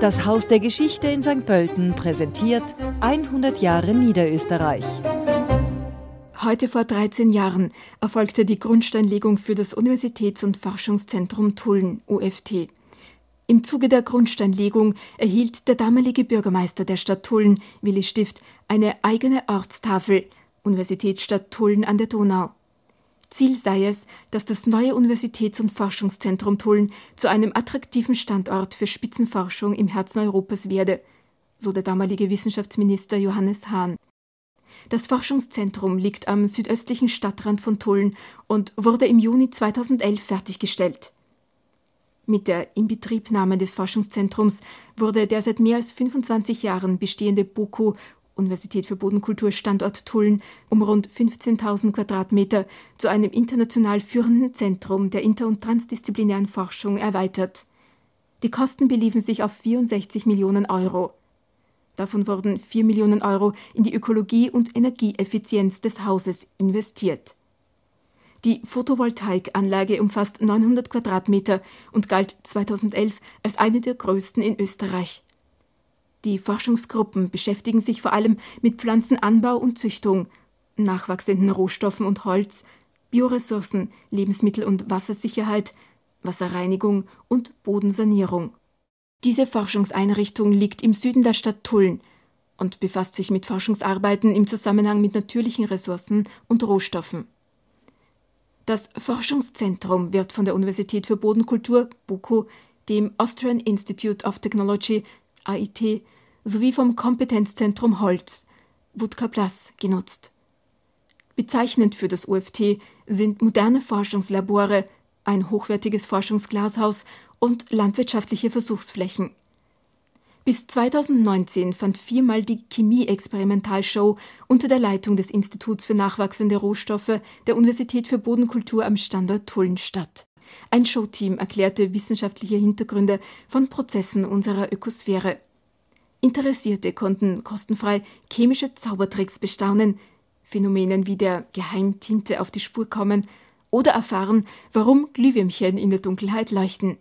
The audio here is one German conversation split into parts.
Das Haus der Geschichte in St. Pölten präsentiert 100 Jahre Niederösterreich. Heute vor 13 Jahren erfolgte die Grundsteinlegung für das Universitäts- und Forschungszentrum Tulln, UFT. Im Zuge der Grundsteinlegung erhielt der damalige Bürgermeister der Stadt Tulln, Willi Stift, eine eigene Ortstafel, Universitätsstadt Tulln an der Donau. Ziel sei es, dass das neue Universitäts- und Forschungszentrum Tulln zu einem attraktiven Standort für Spitzenforschung im Herzen Europas werde, so der damalige Wissenschaftsminister Johannes Hahn. Das Forschungszentrum liegt am südöstlichen Stadtrand von Tulln und wurde im Juni 2011 fertiggestellt. Mit der Inbetriebnahme des Forschungszentrums wurde der seit mehr als 25 Jahren bestehende BOKU Universität für Bodenkultur Standort Tulln um rund 15.000 Quadratmeter zu einem international führenden Zentrum der inter- und transdisziplinären Forschung erweitert. Die Kosten beliefen sich auf 64 Millionen Euro. Davon wurden 4 Millionen Euro in die Ökologie und Energieeffizienz des Hauses investiert. Die Photovoltaikanlage umfasst 900 Quadratmeter und galt 2011 als eine der größten in Österreich. Die Forschungsgruppen beschäftigen sich vor allem mit Pflanzenanbau und Züchtung, nachwachsenden Rohstoffen und Holz, Bioressourcen, Lebensmittel- und Wassersicherheit, Wasserreinigung und Bodensanierung. Diese Forschungseinrichtung liegt im Süden der Stadt Tulln und befasst sich mit Forschungsarbeiten im Zusammenhang mit natürlichen Ressourcen und Rohstoffen. Das Forschungszentrum wird von der Universität für Bodenkultur BUKO, dem Austrian Institute of Technology AIT sowie vom Kompetenzzentrum Holz, Wutka Plus, genutzt. Bezeichnend für das UFT sind moderne Forschungslabore, ein hochwertiges Forschungsglashaus und landwirtschaftliche Versuchsflächen. Bis 2019 fand viermal die Chemie-Experimentalshow unter der Leitung des Instituts für nachwachsende Rohstoffe der Universität für Bodenkultur am Standort Tulln statt. Ein Showteam erklärte wissenschaftliche Hintergründe von Prozessen unserer Ökosphäre. Interessierte konnten kostenfrei chemische Zaubertricks bestaunen, Phänomenen wie der Geheimtinte auf die Spur kommen oder erfahren, warum Glühwürmchen in der Dunkelheit leuchten.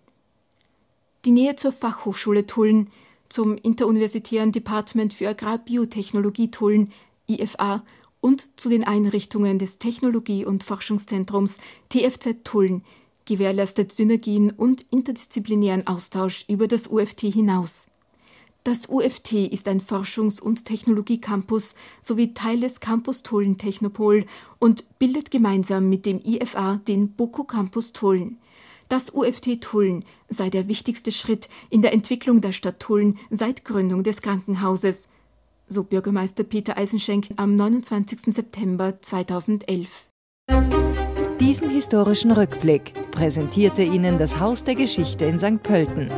Die Nähe zur Fachhochschule Tulln, zum Interuniversitären Department für Agrarbiotechnologie Tulln, IFA, und zu den Einrichtungen des Technologie- und Forschungszentrums TFZ Tulln gewährleistet Synergien und interdisziplinären Austausch über das UFT hinaus. Das UFT ist ein Forschungs- und Technologiecampus sowie Teil des Campus Tulln Technopol und bildet gemeinsam mit dem IFA den Boko Campus Tulln. Das UFT Tulln sei der wichtigste Schritt in der Entwicklung der Stadt Tulln seit Gründung des Krankenhauses, so Bürgermeister Peter Eisenschenk am 29. September 2011. Diesen historischen Rückblick präsentierte Ihnen das Haus der Geschichte in St. Pölten.